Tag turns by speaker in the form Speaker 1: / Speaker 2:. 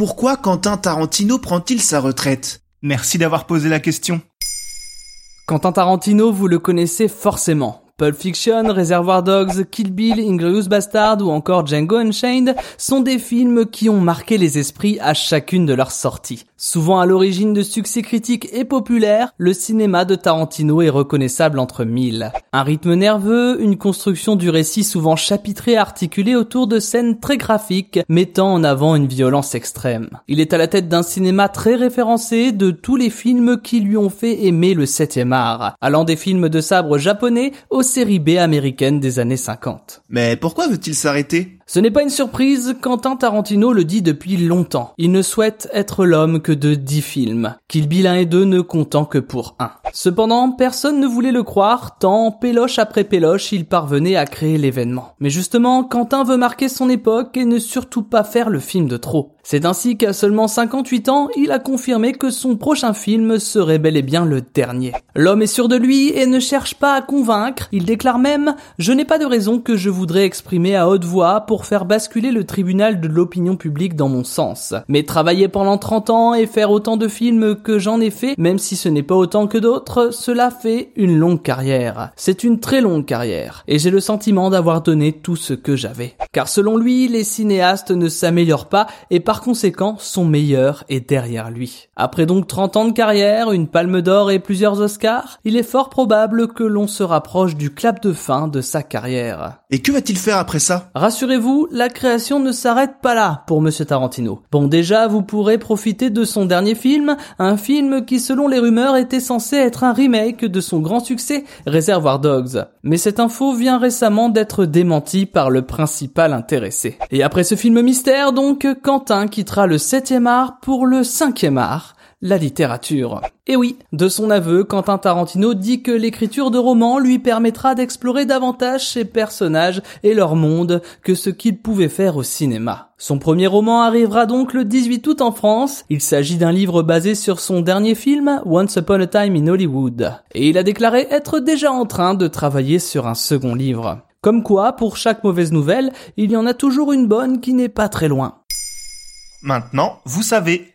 Speaker 1: Pourquoi Quentin Tarantino prend-il sa retraite?
Speaker 2: Merci d'avoir posé la question.
Speaker 3: Quentin Tarantino, vous le connaissez forcément. Pulp Fiction, Reservoir Dogs, Kill Bill, Inglorious Bastard ou encore Django Unchained sont des films qui ont marqué les esprits à chacune de leurs sorties. Souvent à l'origine de succès critiques et populaires, le cinéma de Tarantino est reconnaissable entre mille. Un rythme nerveux, une construction du récit souvent chapitrée articulée autour de scènes très graphiques, mettant en avant une violence extrême. Il est à la tête d'un cinéma très référencé de tous les films qui lui ont fait aimer le 7 art, allant des films de sabre japonais aux séries B américaines des années 50.
Speaker 1: Mais pourquoi veut-il s'arrêter?
Speaker 3: Ce n'est pas une surprise, Quentin Tarantino le dit depuis longtemps. Il ne souhaite être l'homme que de 10 films, Kill Bill 1 et 2 ne comptant que pour un. Cependant, personne ne voulait le croire, tant péloche après péloche, il parvenait à créer l'événement. Mais justement, Quentin veut marquer son époque et ne surtout pas faire le film de trop. C'est ainsi qu'à seulement 58 ans, il a confirmé que son prochain film serait bel et bien le dernier. L'homme est sûr de lui et ne cherche pas à convaincre, il déclare même « Je n'ai pas de raison que je voudrais exprimer à haute voix faire basculer le tribunal de l'opinion publique dans mon sens. Mais travailler pendant 30 ans et faire autant de films que j'en ai fait, même si ce n'est pas autant que d'autres, cela fait une longue carrière. C'est une très longue carrière. Et j'ai le sentiment d'avoir donné tout ce que j'avais. Car selon lui, les cinéastes ne s'améliorent pas et par conséquent, son meilleur est derrière lui. Après donc 30 ans de carrière, une palme d'or et plusieurs Oscars, il est fort probable que l'on se rapproche du clap de fin de sa carrière.
Speaker 1: Et que va-t-il faire après ça?
Speaker 3: Rassurez-vous, la création ne s'arrête pas là pour Monsieur Tarantino. Bon déjà, vous pourrez profiter de son dernier film, un film qui selon les rumeurs était censé être un remake de son grand succès Reservoir Dogs. Mais cette info vient récemment d'être démentie par le principal intéressé. Et après ce film mystère donc, Quentin quittera le 7 art pour le 5 art la littérature. Et oui, de son aveu, Quentin Tarantino dit que l'écriture de romans lui permettra d'explorer davantage ses personnages et leur monde que ce qu'il pouvait faire au cinéma. Son premier roman arrivera donc le 18 août en France. Il s'agit d'un livre basé sur son dernier film, Once Upon a Time in Hollywood. Et il a déclaré être déjà en train de travailler sur un second livre. Comme quoi, pour chaque mauvaise nouvelle, il y en a toujours une bonne qui n'est pas très loin.
Speaker 2: Maintenant, vous savez.